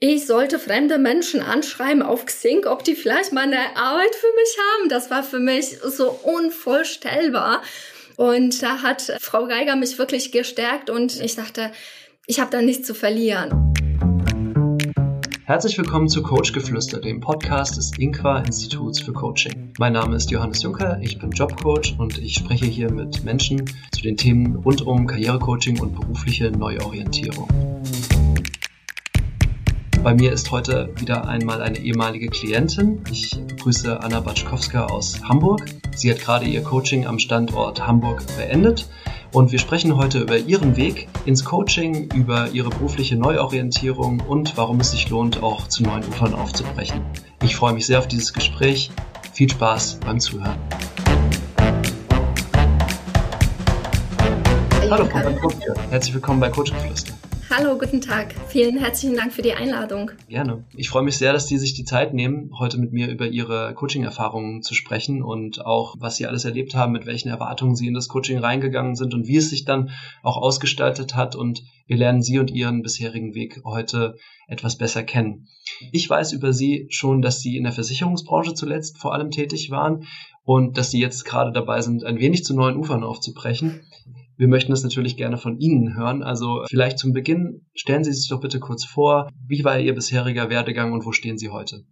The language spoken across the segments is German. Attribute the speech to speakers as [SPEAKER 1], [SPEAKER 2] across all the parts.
[SPEAKER 1] ich sollte fremde Menschen anschreiben auf Xing, ob die vielleicht mal eine Arbeit für mich haben. Das war für mich so unvorstellbar. Und da hat Frau Geiger mich wirklich gestärkt und ich dachte, ich habe da nichts zu verlieren.
[SPEAKER 2] Herzlich willkommen zu Coach Geflüster, dem Podcast des Inqua Instituts für Coaching. Mein Name ist Johannes Juncker, ich bin Jobcoach und ich spreche hier mit Menschen zu den Themen rund um Karrierecoaching und berufliche Neuorientierung. Bei mir ist heute wieder einmal eine ehemalige Klientin. Ich grüße Anna Batschkowska aus Hamburg. Sie hat gerade ihr Coaching am Standort Hamburg beendet und wir sprechen heute über ihren Weg ins Coaching, über ihre berufliche Neuorientierung und warum es sich lohnt, auch zu neuen Ufern aufzubrechen. Ich freue mich sehr auf dieses Gespräch. Viel Spaß beim Zuhören. Hallo, Frau. Herzlich willkommen bei Coach Geflüster.
[SPEAKER 1] Hallo, guten Tag. Vielen herzlichen Dank für die Einladung.
[SPEAKER 2] Gerne. Ich freue mich sehr, dass Sie sich die Zeit nehmen, heute mit mir über Ihre Coaching-Erfahrungen zu sprechen und auch, was Sie alles erlebt haben, mit welchen Erwartungen Sie in das Coaching reingegangen sind und wie es sich dann auch ausgestaltet hat. Und wir lernen Sie und Ihren bisherigen Weg heute etwas besser kennen. Ich weiß über Sie schon, dass Sie in der Versicherungsbranche zuletzt vor allem tätig waren und dass Sie jetzt gerade dabei sind, ein wenig zu neuen Ufern aufzubrechen. Wir möchten das natürlich gerne von Ihnen hören. Also vielleicht zum Beginn stellen Sie sich doch bitte kurz vor, wie war Ihr bisheriger Werdegang und wo stehen Sie heute?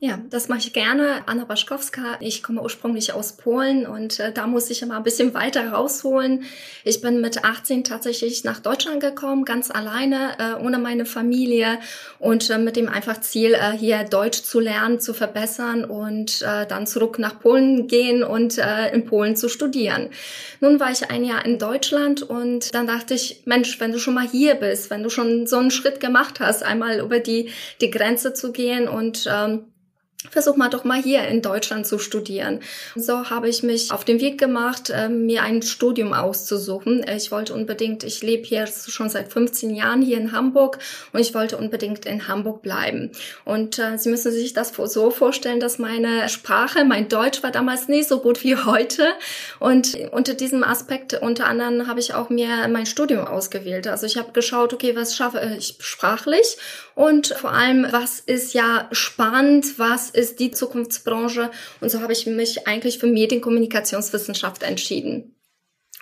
[SPEAKER 1] Ja, das mache ich gerne. Anna Baschkowska. Ich komme ursprünglich aus Polen und äh, da muss ich immer ein bisschen weiter rausholen. Ich bin mit 18 tatsächlich nach Deutschland gekommen, ganz alleine, äh, ohne meine Familie und äh, mit dem einfach Ziel, äh, hier Deutsch zu lernen, zu verbessern und äh, dann zurück nach Polen gehen und äh, in Polen zu studieren. Nun war ich ein Jahr in Deutschland und dann dachte ich, Mensch, wenn du schon mal hier bist, wenn du schon so einen Schritt gemacht hast, einmal über die, die Grenze zu gehen und ähm, versuch mal doch mal hier in Deutschland zu studieren. So habe ich mich auf den Weg gemacht, ähm, mir ein Studium auszusuchen. Ich wollte unbedingt, ich lebe hier schon seit 15 Jahren hier in Hamburg und ich wollte unbedingt in Hamburg bleiben. Und äh, Sie müssen sich das so vorstellen, dass meine Sprache, mein Deutsch war damals nicht so gut wie heute. Und unter diesem Aspekt, unter anderem, habe ich auch mir mein Studium ausgewählt. Also ich habe geschaut, okay, was schaffe ich sprachlich und vor allem, was ist ja spannend, was ist die Zukunftsbranche. Und so habe ich mich eigentlich für Medienkommunikationswissenschaft entschieden.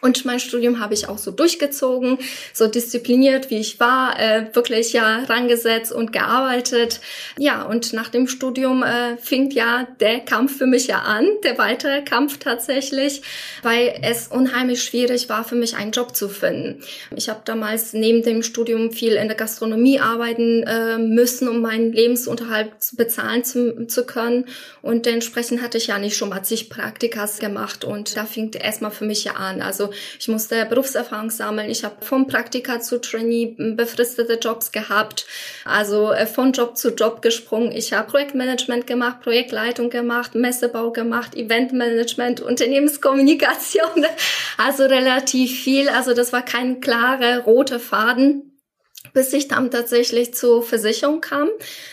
[SPEAKER 1] Und mein Studium habe ich auch so durchgezogen, so diszipliniert wie ich war, äh, wirklich ja rangesetzt und gearbeitet. Ja, und nach dem Studium äh, fing ja der Kampf für mich ja an, der weitere Kampf tatsächlich, weil es unheimlich schwierig war für mich einen Job zu finden. Ich habe damals neben dem Studium viel in der Gastronomie arbeiten äh, müssen, um meinen Lebensunterhalt bezahlen zu, zu können. Und entsprechend hatte ich ja nicht schon mal zig Praktikas gemacht und da fing erstmal für mich ja an. Also ich musste Berufserfahrung sammeln. Ich habe vom Praktika zu Trainee befristete Jobs gehabt, also äh, von Job zu Job gesprungen. Ich habe Projektmanagement gemacht, Projektleitung gemacht, Messebau gemacht, Eventmanagement, Unternehmenskommunikation, also relativ viel. Also das war kein klarer roter Faden bis ich dann tatsächlich zur Versicherung kam.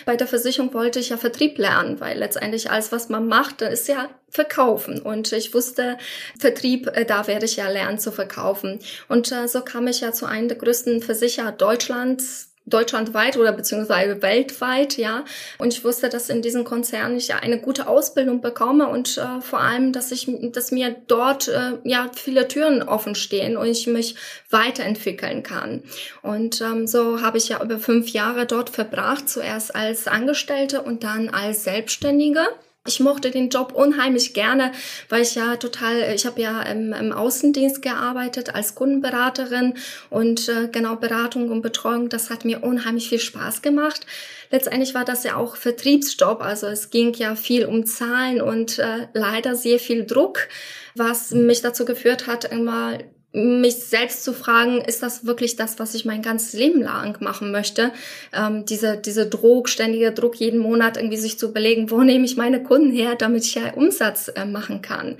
[SPEAKER 1] Bei der Versicherung wollte ich ja Vertrieb lernen, weil letztendlich alles, was man macht, ist ja verkaufen. Und ich wusste, Vertrieb, äh, da werde ich ja lernen zu verkaufen. Und äh, so kam ich ja zu einem der größten Versicherer Deutschlands, deutschlandweit oder beziehungsweise weltweit, ja. Und ich wusste, dass in diesem Konzern ich ja eine gute Ausbildung bekomme und äh, vor allem, dass ich, dass mir dort äh, ja viele Türen offen stehen und ich mich weiterentwickeln kann. Und ähm, so habe ich ja über fünf Jahre dort verbracht, zuerst als Angestellte und dann als Selbstständige. Ich mochte den Job unheimlich gerne, weil ich ja total, ich habe ja im, im, Außendienst gearbeitet als Kundenberaterin und äh, genau Beratung und Betreuung, das hat mir unheimlich viel Spaß gemacht. Letztendlich war das ja auch Vertriebsjob, also es ging ja viel um Zahlen und äh, leider sehr viel Druck, was mich dazu geführt hat, immer mich selbst zu fragen, ist das wirklich das, was ich mein ganzes Leben lang machen möchte? Ähm, diese, diese Druck, ständiger Druck, jeden Monat irgendwie sich zu überlegen, wo nehme ich meine Kunden her, damit ich ja Umsatz äh, machen kann.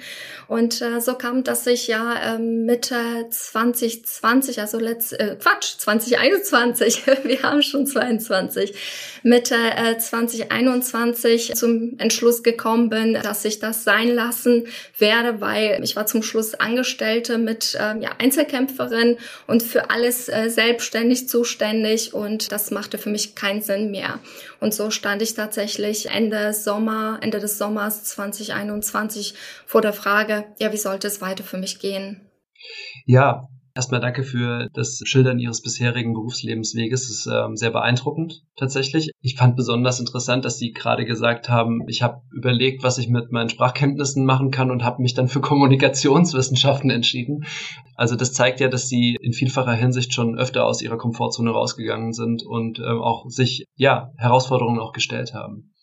[SPEAKER 1] Und äh, so kam, dass ich ja äh, Mitte 2020, also letzt, äh, Quatsch, 2021, wir haben schon 22, Mitte äh, 2021 zum Entschluss gekommen bin, dass ich das sein lassen werde, weil ich war zum Schluss Angestellte mit äh, ja, Einzelkämpferin und für alles äh, selbstständig zuständig und das machte für mich keinen Sinn mehr. Und so stand ich tatsächlich Ende Sommer, Ende des Sommers 2021 vor der Frage, ja, wie sollte es weiter für mich gehen?
[SPEAKER 2] Ja, Erstmal danke für das Schildern Ihres bisherigen Berufslebensweges. Das ist ähm, sehr beeindruckend tatsächlich. Ich fand besonders interessant, dass Sie gerade gesagt haben, ich habe überlegt, was ich mit meinen Sprachkenntnissen machen kann und habe mich dann für Kommunikationswissenschaften entschieden. Also das zeigt ja, dass Sie in vielfacher Hinsicht schon öfter aus Ihrer Komfortzone rausgegangen sind und ähm, auch sich ja Herausforderungen auch gestellt haben.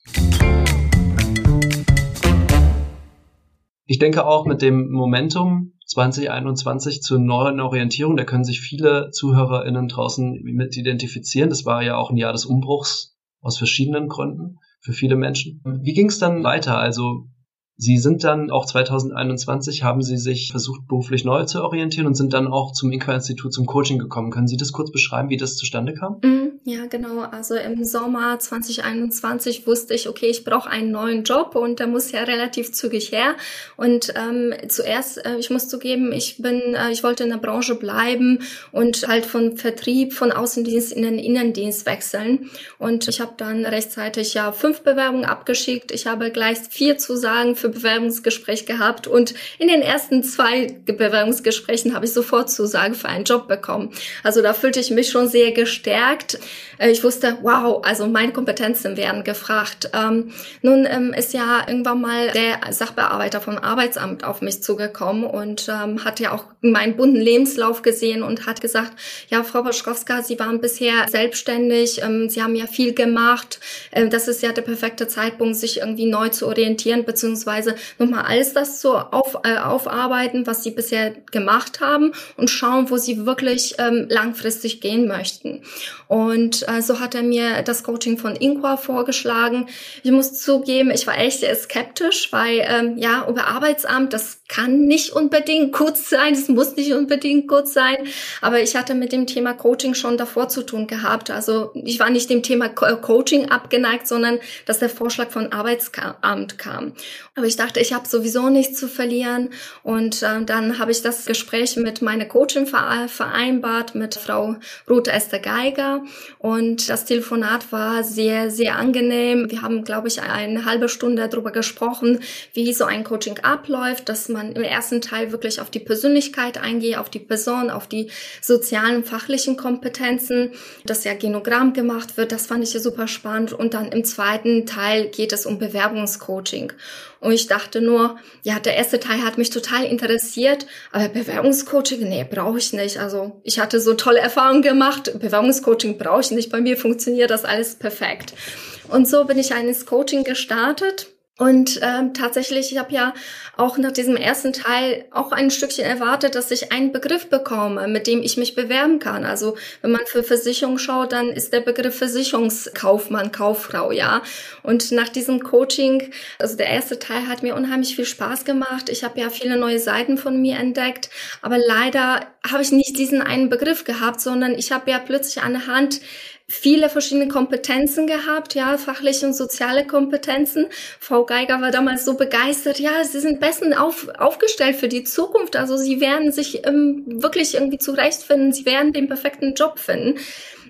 [SPEAKER 2] Ich denke auch mit dem Momentum 2021 zur neuen Orientierung, da können sich viele ZuhörerInnen draußen mit identifizieren. Das war ja auch ein Jahr des Umbruchs aus verschiedenen Gründen für viele Menschen. Wie ging es dann weiter? Also Sie sind dann auch 2021, haben Sie sich versucht, beruflich neu zu orientieren und sind dann auch zum Inqa-Institut zum Coaching gekommen. Können Sie das kurz beschreiben, wie das zustande kam?
[SPEAKER 1] Mm, ja, genau. Also im Sommer 2021 wusste ich, okay, ich brauche einen neuen Job und der muss ja relativ zügig her. Und ähm, zuerst, äh, ich muss zugeben, ich bin, äh, ich wollte in der Branche bleiben und halt von Vertrieb, von Außendienst in den Innendienst wechseln. Und ich habe dann rechtzeitig ja fünf Bewerbungen abgeschickt. Ich habe gleich vier Zusagen für Bewerbungsgespräch gehabt und in den ersten zwei Bewerbungsgesprächen habe ich sofort Zusage für einen Job bekommen. Also da fühlte ich mich schon sehr gestärkt. Äh, ich wusste, wow, also meine Kompetenzen werden gefragt. Ähm, nun ähm, ist ja irgendwann mal der Sachbearbeiter vom Arbeitsamt auf mich zugekommen und ähm, hat ja auch meinen bunten Lebenslauf gesehen und hat gesagt, ja, Frau Boschkowska, Sie waren bisher selbstständig, Sie haben ja viel gemacht. Ähm, das ist ja der perfekte Zeitpunkt, sich irgendwie neu zu orientieren, beziehungsweise beziehungsweise nochmal alles das so auf, äh, aufarbeiten, was sie bisher gemacht haben und schauen, wo sie wirklich ähm, langfristig gehen möchten. Und äh, so hat er mir das Coaching von Inqua vorgeschlagen. Ich muss zugeben, ich war echt sehr skeptisch, weil ähm, ja, über Arbeitsamt, das kann nicht unbedingt gut sein, es muss nicht unbedingt gut sein, aber ich hatte mit dem Thema Coaching schon davor zu tun gehabt. Also ich war nicht dem Thema Coaching abgeneigt, sondern dass der Vorschlag von Arbeitsamt kam. Aber ich dachte, ich habe sowieso nichts zu verlieren. Und äh, dann habe ich das Gespräch mit meiner Coachin vereinbart, mit Frau Ruth Esther Geiger. Und das Telefonat war sehr, sehr angenehm. Wir haben, glaube ich, eine halbe Stunde darüber gesprochen, wie so ein Coaching abläuft, dass man im ersten Teil wirklich auf die Persönlichkeit eingeht, auf die Person, auf die sozialen, fachlichen Kompetenzen, dass ja Genogramm gemacht wird. Das fand ich super spannend. Und dann im zweiten Teil geht es um Bewerbungscoaching. Und ich dachte nur, ja, der erste Teil hat mich total interessiert, aber Bewerbungscoaching, nee, brauche ich nicht. Also ich hatte so tolle Erfahrungen gemacht, Bewerbungscoaching brauche ich nicht. Bei mir funktioniert das alles perfekt. Und so bin ich eines Coaching gestartet und ähm, tatsächlich, ich habe ja auch nach diesem ersten Teil auch ein Stückchen erwartet, dass ich einen Begriff bekomme, mit dem ich mich bewerben kann. Also wenn man für Versicherung schaut, dann ist der Begriff Versicherungskaufmann, Kauffrau, ja. Und nach diesem Coaching, also der erste Teil hat mir unheimlich viel Spaß gemacht. Ich habe ja viele neue Seiten von mir entdeckt, aber leider habe ich nicht diesen einen Begriff gehabt, sondern ich habe ja plötzlich eine Hand viele verschiedene Kompetenzen gehabt, ja, fachliche und soziale Kompetenzen. Frau Geiger war damals so begeistert, ja, sie sind besten auf, aufgestellt für die Zukunft, also sie werden sich ähm, wirklich irgendwie zurechtfinden, sie werden den perfekten Job finden.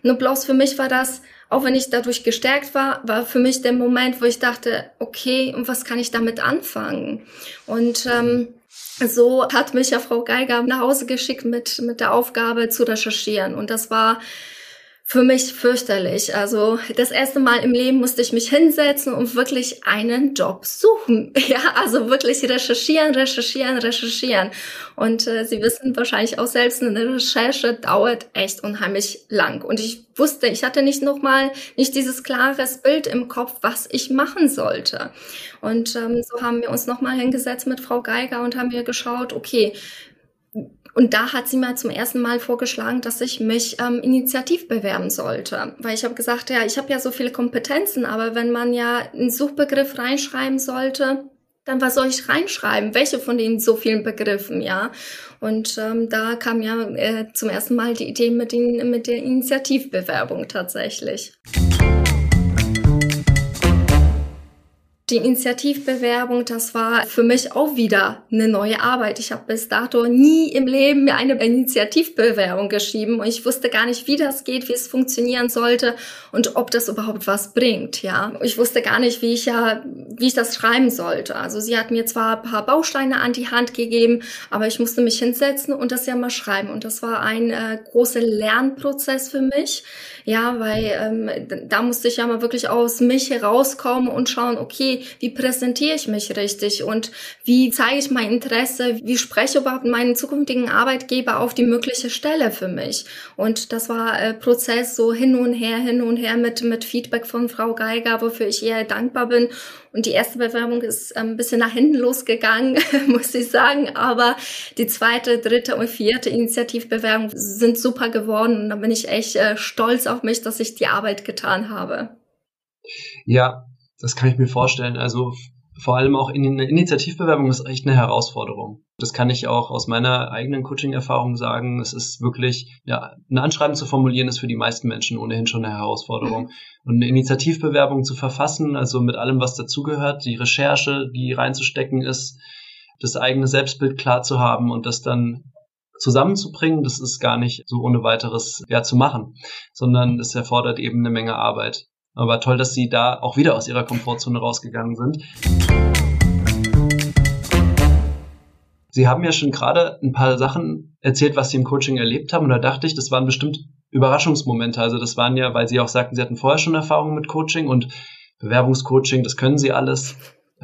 [SPEAKER 1] Nur bloß für mich war das, auch wenn ich dadurch gestärkt war, war für mich der Moment, wo ich dachte, okay, und was kann ich damit anfangen? Und ähm, so hat mich ja Frau Geiger nach Hause geschickt mit, mit der Aufgabe zu recherchieren. Und das war für mich fürchterlich. Also das erste Mal im Leben musste ich mich hinsetzen und wirklich einen Job suchen. Ja, also wirklich recherchieren, recherchieren, recherchieren. Und äh, Sie wissen wahrscheinlich auch selbst, eine Recherche dauert echt unheimlich lang. Und ich wusste, ich hatte nicht nochmal, nicht dieses klares Bild im Kopf, was ich machen sollte. Und ähm, so haben wir uns nochmal hingesetzt mit Frau Geiger und haben wir geschaut, okay, und da hat sie mal zum ersten Mal vorgeschlagen, dass ich mich ähm, initiativ bewerben sollte. Weil ich habe gesagt, ja, ich habe ja so viele Kompetenzen, aber wenn man ja einen Suchbegriff reinschreiben sollte, dann was soll ich reinschreiben? Welche von den so vielen Begriffen, ja? Und ähm, da kam ja äh, zum ersten Mal die Idee mit, den, mit der Initiativbewerbung tatsächlich. Die Initiativbewerbung, das war für mich auch wieder eine neue Arbeit. Ich habe bis dato nie im Leben eine Initiativbewerbung geschrieben und ich wusste gar nicht, wie das geht, wie es funktionieren sollte und ob das überhaupt was bringt. Ja, ich wusste gar nicht, wie ich ja, wie ich das schreiben sollte. Also sie hat mir zwar ein paar Bausteine an die Hand gegeben, aber ich musste mich hinsetzen und das ja mal schreiben. Und das war ein äh, großer Lernprozess für mich. Ja, weil ähm, da musste ich ja mal wirklich aus mich herauskommen und schauen, okay, wie präsentiere ich mich richtig und wie zeige ich mein Interesse, wie spreche überhaupt meinen zukünftigen Arbeitgeber auf die mögliche Stelle für mich. Und das war äh, Prozess so hin und her, hin und her mit, mit Feedback von Frau Geiger, wofür ich ihr dankbar bin. Und die erste Bewerbung ist ähm, ein bisschen nach hinten losgegangen, muss ich sagen. Aber die zweite, dritte und vierte Initiativbewerbung sind super geworden. Und da bin ich echt äh, stolz auf mich, dass ich die Arbeit getan habe.
[SPEAKER 2] Ja, das kann ich mir vorstellen. Also vor allem auch in eine Initiativbewerbung ist echt eine Herausforderung. Das kann ich auch aus meiner eigenen Coaching-Erfahrung sagen. Es ist wirklich, ja, ein Anschreiben zu formulieren ist für die meisten Menschen ohnehin schon eine Herausforderung. Mhm. Und eine Initiativbewerbung zu verfassen, also mit allem, was dazugehört, die Recherche, die reinzustecken ist, das eigene Selbstbild klar zu haben und das dann zusammenzubringen, das ist gar nicht so ohne weiteres ja zu machen, sondern es erfordert eben eine Menge Arbeit. Aber toll, dass Sie da auch wieder aus Ihrer Komfortzone rausgegangen sind. Sie haben ja schon gerade ein paar Sachen erzählt, was Sie im Coaching erlebt haben. Und da dachte ich, das waren bestimmt Überraschungsmomente. Also das waren ja, weil Sie auch sagten, Sie hatten vorher schon Erfahrungen mit Coaching und Bewerbungscoaching, das können Sie alles,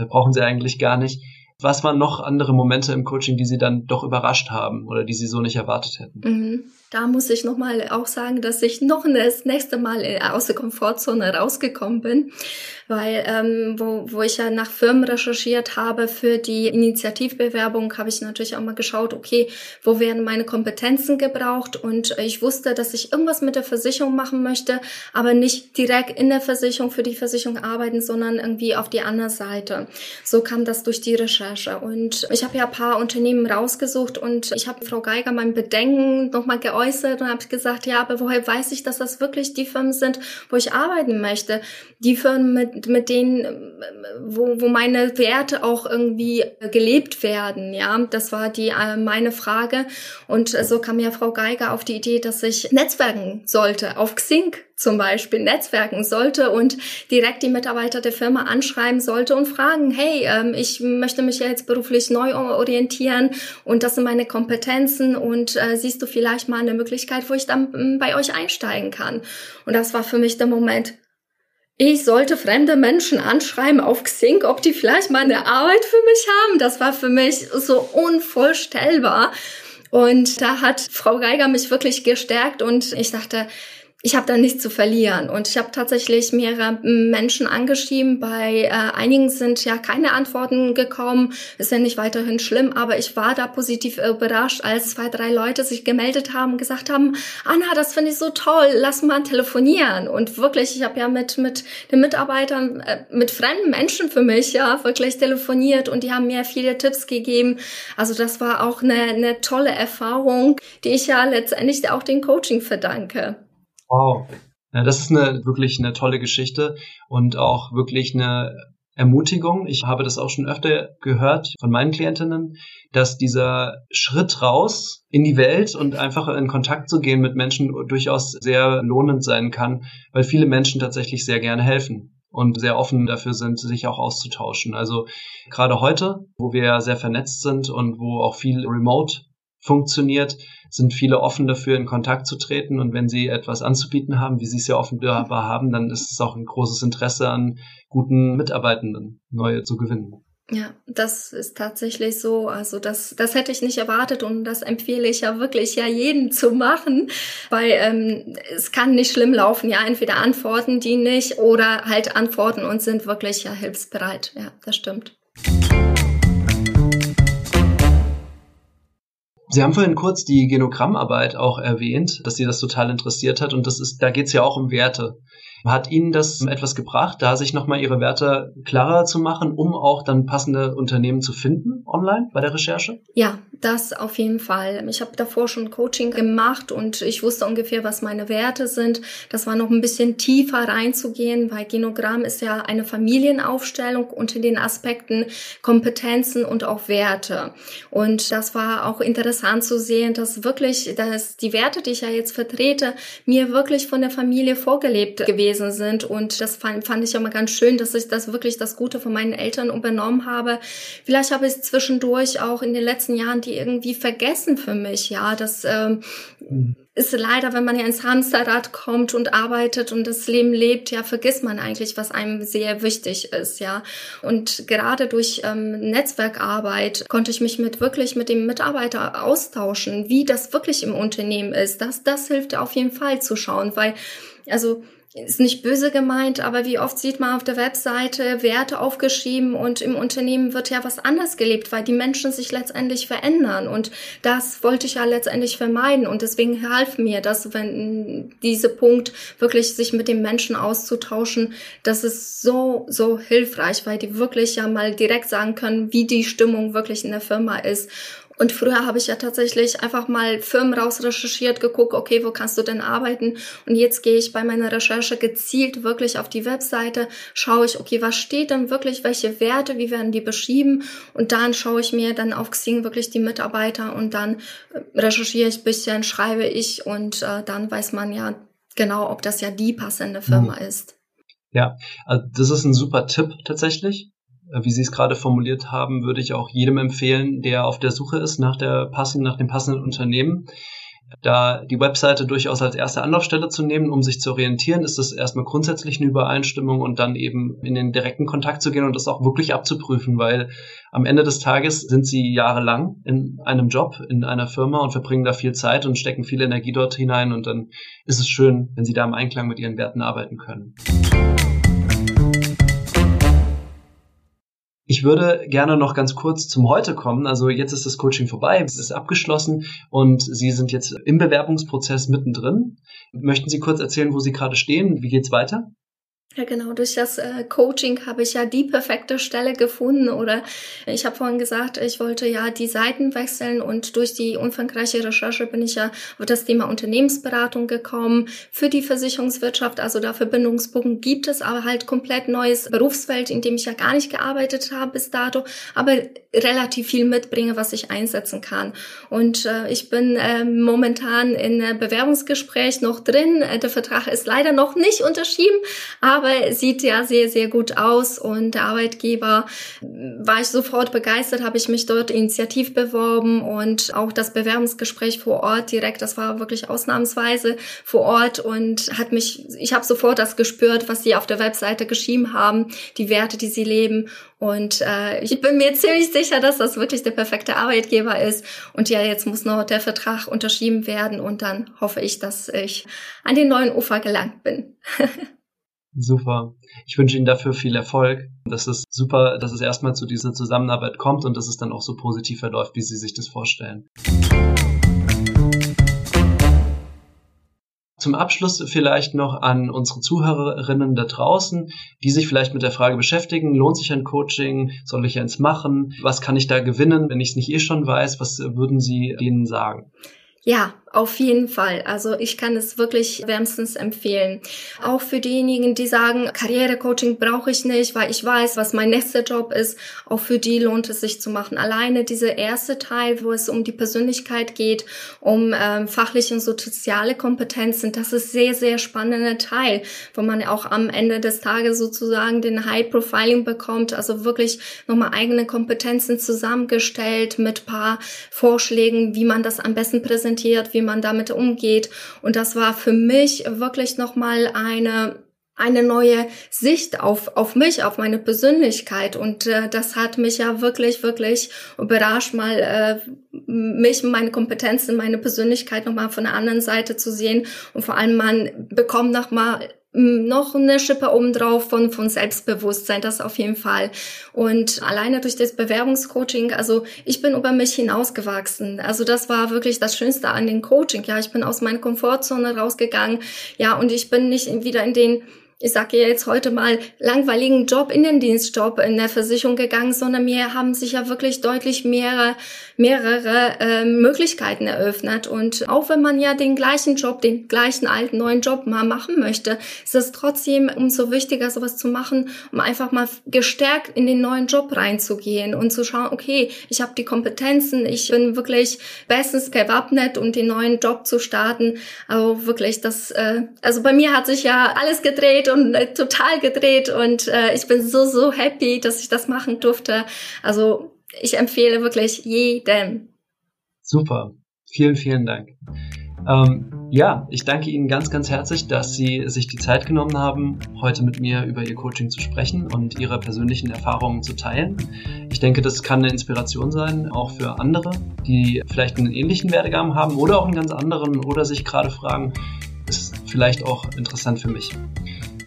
[SPEAKER 2] brauchen Sie eigentlich gar nicht. Was waren noch andere Momente im Coaching, die Sie dann doch überrascht haben oder die Sie so nicht erwartet hätten?
[SPEAKER 1] Mhm. Da muss ich nochmal auch sagen, dass ich noch das nächste Mal aus der Komfortzone rausgekommen bin, weil ähm, wo, wo ich ja nach Firmen recherchiert habe für die Initiativbewerbung, habe ich natürlich auch mal geschaut, okay, wo werden meine Kompetenzen gebraucht und ich wusste, dass ich irgendwas mit der Versicherung machen möchte, aber nicht direkt in der Versicherung für die Versicherung arbeiten, sondern irgendwie auf die andere Seite. So kam das durch die Recherche und ich habe ja ein paar Unternehmen rausgesucht und ich habe Frau Geiger mein Bedenken nochmal geäußert, geäußert und habe gesagt, ja, aber woher weiß ich, dass das wirklich die Firmen sind, wo ich arbeiten möchte? Die Firmen, mit, mit denen, wo, wo meine Werte auch irgendwie gelebt werden, ja. Das war die äh, meine Frage. Und so kam ja Frau Geiger auf die Idee, dass ich netzwerken sollte auf Xing zum Beispiel netzwerken sollte und direkt die Mitarbeiter der Firma anschreiben sollte und fragen, hey, ähm, ich möchte mich jetzt beruflich neu orientieren und das sind meine Kompetenzen und äh, siehst du vielleicht mal eine Möglichkeit, wo ich dann ähm, bei euch einsteigen kann. Und das war für mich der Moment, ich sollte fremde Menschen anschreiben auf Xing, ob die vielleicht mal eine Arbeit für mich haben. Das war für mich so unvorstellbar. Und da hat Frau Geiger mich wirklich gestärkt und ich dachte, ich habe da nichts zu verlieren. Und ich habe tatsächlich mehrere Menschen angeschrieben. Bei äh, einigen sind ja keine Antworten gekommen. Ist ja nicht weiterhin schlimm, aber ich war da positiv überrascht, als zwei, drei Leute sich gemeldet haben und gesagt haben, Anna, das finde ich so toll, lass mal telefonieren. Und wirklich, ich habe ja mit, mit den Mitarbeitern, äh, mit fremden Menschen für mich ja wirklich telefoniert und die haben mir viele Tipps gegeben. Also das war auch eine, eine tolle Erfahrung, die ich ja letztendlich auch den Coaching verdanke.
[SPEAKER 2] Wow. Ja, das ist eine wirklich eine tolle Geschichte und auch wirklich eine Ermutigung. Ich habe das auch schon öfter gehört von meinen Klientinnen, dass dieser Schritt raus in die Welt und einfach in Kontakt zu gehen mit Menschen durchaus sehr lohnend sein kann, weil viele Menschen tatsächlich sehr gerne helfen und sehr offen dafür sind, sich auch auszutauschen. Also gerade heute, wo wir sehr vernetzt sind und wo auch viel remote funktioniert, sind viele offen dafür, in Kontakt zu treten. Und wenn sie etwas anzubieten haben, wie sie es ja offenbar haben, dann ist es auch ein großes Interesse an guten Mitarbeitenden, neue zu gewinnen.
[SPEAKER 1] Ja, das ist tatsächlich so. Also das, das hätte ich nicht erwartet und das empfehle ich ja wirklich ja jedem zu machen, weil ähm, es kann nicht schlimm laufen. Ja, entweder antworten die nicht oder halt antworten und sind wirklich ja hilfsbereit. Ja, das stimmt.
[SPEAKER 2] Sie haben vorhin kurz die Genogrammarbeit auch erwähnt, dass Sie das total interessiert hat und das ist, da geht es ja auch um Werte. Hat Ihnen das etwas gebracht, da sich nochmal Ihre Werte klarer zu machen, um auch dann passende Unternehmen zu finden online bei der Recherche?
[SPEAKER 1] Ja, das auf jeden Fall. Ich habe davor schon Coaching gemacht und ich wusste ungefähr, was meine Werte sind. Das war noch ein bisschen tiefer reinzugehen, weil Genogramm ist ja eine Familienaufstellung unter den Aspekten Kompetenzen und auch Werte. Und das war auch interessant zu sehen, dass wirklich, dass die Werte, die ich ja jetzt vertrete, mir wirklich von der Familie vorgelebt gewesen sind. Und das fand, fand ich immer ganz schön, dass ich das wirklich das Gute von meinen Eltern übernommen habe. Vielleicht habe ich zwischendurch auch in den letzten Jahren die irgendwie vergessen für mich. Ja, das ähm, mhm. ist leider, wenn man ja ins Hamsterrad kommt und arbeitet und das Leben lebt, ja, vergisst man eigentlich, was einem sehr wichtig ist. Ja, und gerade durch ähm, Netzwerkarbeit konnte ich mich mit wirklich mit dem Mitarbeiter austauschen, wie das wirklich im Unternehmen ist. Das, das hilft auf jeden Fall zu schauen, weil also ist nicht böse gemeint, aber wie oft sieht man auf der Webseite Werte aufgeschrieben und im Unternehmen wird ja was anders gelebt, weil die Menschen sich letztendlich verändern. Und das wollte ich ja letztendlich vermeiden. Und deswegen half mir das, wenn diese Punkt wirklich sich mit den Menschen auszutauschen, das ist so, so hilfreich, weil die wirklich ja mal direkt sagen können, wie die Stimmung wirklich in der Firma ist und früher habe ich ja tatsächlich einfach mal Firmen raus recherchiert, geguckt, okay, wo kannst du denn arbeiten? Und jetzt gehe ich bei meiner Recherche gezielt wirklich auf die Webseite, schaue ich, okay, was steht denn wirklich, welche Werte, wie werden die beschrieben? Und dann schaue ich mir dann auf Xing wirklich die Mitarbeiter und dann äh, recherchiere ich bisschen, schreibe ich und äh, dann weiß man ja genau, ob das ja die passende Firma mhm. ist.
[SPEAKER 2] Ja, also das ist ein super Tipp tatsächlich. Äh, wie Sie es gerade formuliert haben, würde ich auch jedem empfehlen, der auf der Suche ist nach der passenden, nach dem passenden Unternehmen, da die Webseite durchaus als erste Anlaufstelle zu nehmen, um sich zu orientieren, ist das erstmal grundsätzlich eine Übereinstimmung und dann eben in den direkten Kontakt zu gehen und das auch wirklich abzuprüfen, weil am Ende des Tages sind sie jahrelang in einem Job, in einer Firma und verbringen da viel Zeit und stecken viel Energie dort hinein und dann ist es schön, wenn sie da im Einklang mit ihren Werten arbeiten können. Ich würde gerne noch ganz kurz zum Heute kommen. Also jetzt ist das Coaching vorbei, es ist abgeschlossen und Sie sind jetzt im Bewerbungsprozess mittendrin. Möchten Sie kurz erzählen, wo Sie gerade stehen? Wie geht's weiter?
[SPEAKER 1] Ja, genau. Durch das äh, Coaching habe ich ja die perfekte Stelle gefunden. Oder ich habe vorhin gesagt, ich wollte ja die Seiten wechseln und durch die umfangreiche Recherche bin ich ja auf das Thema Unternehmensberatung gekommen für die Versicherungswirtschaft. Also da Verbindungspunkte gibt es, aber halt komplett neues Berufsfeld, in dem ich ja gar nicht gearbeitet habe bis dato, aber relativ viel mitbringe, was ich einsetzen kann. Und äh, ich bin äh, momentan in Bewerbungsgespräch noch drin. Äh, der Vertrag ist leider noch nicht unterschrieben, aber aber sieht ja sehr, sehr gut aus und der Arbeitgeber war ich sofort begeistert, habe ich mich dort initiativ beworben und auch das Bewerbungsgespräch vor Ort direkt, das war wirklich ausnahmsweise vor Ort und hat mich, ich habe sofort das gespürt, was sie auf der Webseite geschrieben haben, die Werte, die sie leben und äh, ich bin mir ziemlich sicher, dass das wirklich der perfekte Arbeitgeber ist. Und ja, jetzt muss noch der Vertrag unterschrieben werden und dann hoffe ich, dass ich an den neuen Ufer gelangt bin.
[SPEAKER 2] Super. Ich wünsche Ihnen dafür viel Erfolg. Das ist super, dass es erstmal zu dieser Zusammenarbeit kommt und dass es dann auch so positiv verläuft, wie Sie sich das vorstellen. Zum Abschluss vielleicht noch an unsere Zuhörerinnen da draußen, die sich vielleicht mit der Frage beschäftigen, lohnt sich ein Coaching, soll ich eins machen, was kann ich da gewinnen, wenn ich es nicht eh schon weiß, was würden Sie denen sagen?
[SPEAKER 1] Ja, auf jeden Fall. Also ich kann es wirklich wärmstens empfehlen. Auch für diejenigen, die sagen, Karrierecoaching brauche ich nicht, weil ich weiß, was mein nächster Job ist. Auch für die lohnt es sich zu machen. Alleine dieser erste Teil, wo es um die Persönlichkeit geht, um ähm, fachliche und soziale Kompetenzen, das ist sehr, sehr spannender Teil, wo man auch am Ende des Tages sozusagen den High Profiling bekommt. Also wirklich nochmal eigene Kompetenzen zusammengestellt mit paar Vorschlägen, wie man das am besten präsentiert, wie man damit umgeht. Und das war für mich wirklich nochmal eine eine neue Sicht auf, auf mich, auf meine Persönlichkeit. Und äh, das hat mich ja wirklich, wirklich überrascht, mal äh, mich, meine Kompetenzen, meine Persönlichkeit nochmal von der anderen Seite zu sehen. Und vor allem man bekommt nochmal noch eine Schippe obendrauf von, von Selbstbewusstsein, das auf jeden Fall. Und alleine durch das Bewerbungscoaching, also ich bin über mich hinausgewachsen. Also das war wirklich das Schönste an dem Coaching. Ja, ich bin aus meiner Komfortzone rausgegangen. Ja, und ich bin nicht wieder in den ich sage jetzt heute mal, langweiligen Job, Innendienstjob in der Versicherung gegangen, sondern mir haben sich ja wirklich deutlich mehrere, mehrere äh, Möglichkeiten eröffnet. Und auch wenn man ja den gleichen Job, den gleichen alten neuen Job mal machen möchte, ist es trotzdem umso wichtiger, sowas zu machen, um einfach mal gestärkt in den neuen Job reinzugehen und zu schauen, okay, ich habe die Kompetenzen, ich bin wirklich bestens gewappnet, um den neuen Job zu starten. Also wirklich, das, äh, also bei mir hat sich ja alles gedreht gedreht und äh, total gedreht und äh, ich bin so, so happy, dass ich das machen durfte. Also ich empfehle wirklich jedem.
[SPEAKER 2] Super. Vielen, vielen Dank. Ähm, ja, ich danke Ihnen ganz, ganz herzlich, dass Sie sich die Zeit genommen haben, heute mit mir über Ihr Coaching zu sprechen und Ihre persönlichen Erfahrungen zu teilen. Ich denke, das kann eine Inspiration sein, auch für andere, die vielleicht einen ähnlichen Werdegang haben oder auch einen ganz anderen oder sich gerade fragen, ist vielleicht auch interessant für mich.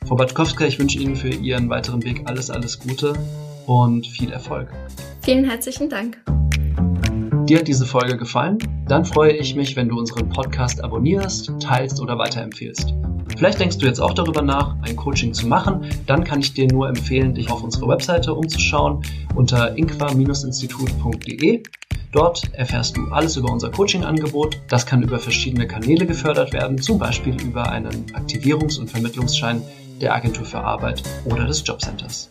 [SPEAKER 2] Frau Baczkowska, ich wünsche Ihnen für Ihren weiteren Weg alles, alles Gute und viel Erfolg.
[SPEAKER 1] Vielen herzlichen Dank.
[SPEAKER 2] Dir hat diese Folge gefallen? Dann freue ich mich, wenn du unseren Podcast abonnierst, teilst oder weiterempfehlst. Vielleicht denkst du jetzt auch darüber nach, ein Coaching zu machen. Dann kann ich dir nur empfehlen, dich auf unsere Webseite umzuschauen unter inqua-institut.de. Dort erfährst du alles über unser Coaching-Angebot. Das kann über verschiedene Kanäle gefördert werden, zum Beispiel über einen Aktivierungs- und Vermittlungsschein der Agentur für Arbeit oder des Jobcenters.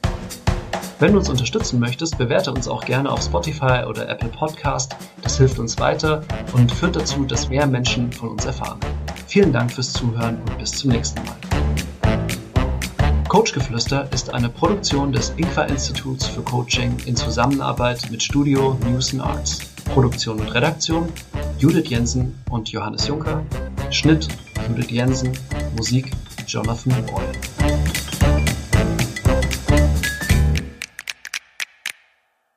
[SPEAKER 2] Wenn du uns unterstützen möchtest, bewerte uns auch gerne auf Spotify oder Apple Podcast. Das hilft uns weiter und führt dazu, dass mehr Menschen von uns erfahren. Vielen Dank fürs Zuhören und bis zum nächsten Mal. Coachgeflüster ist eine Produktion des Inqua Instituts für Coaching in Zusammenarbeit mit Studio News and Arts. Produktion und Redaktion Judith Jensen und Johannes Juncker. Schnitt Judith Jensen. Musik Jonathan Boyle.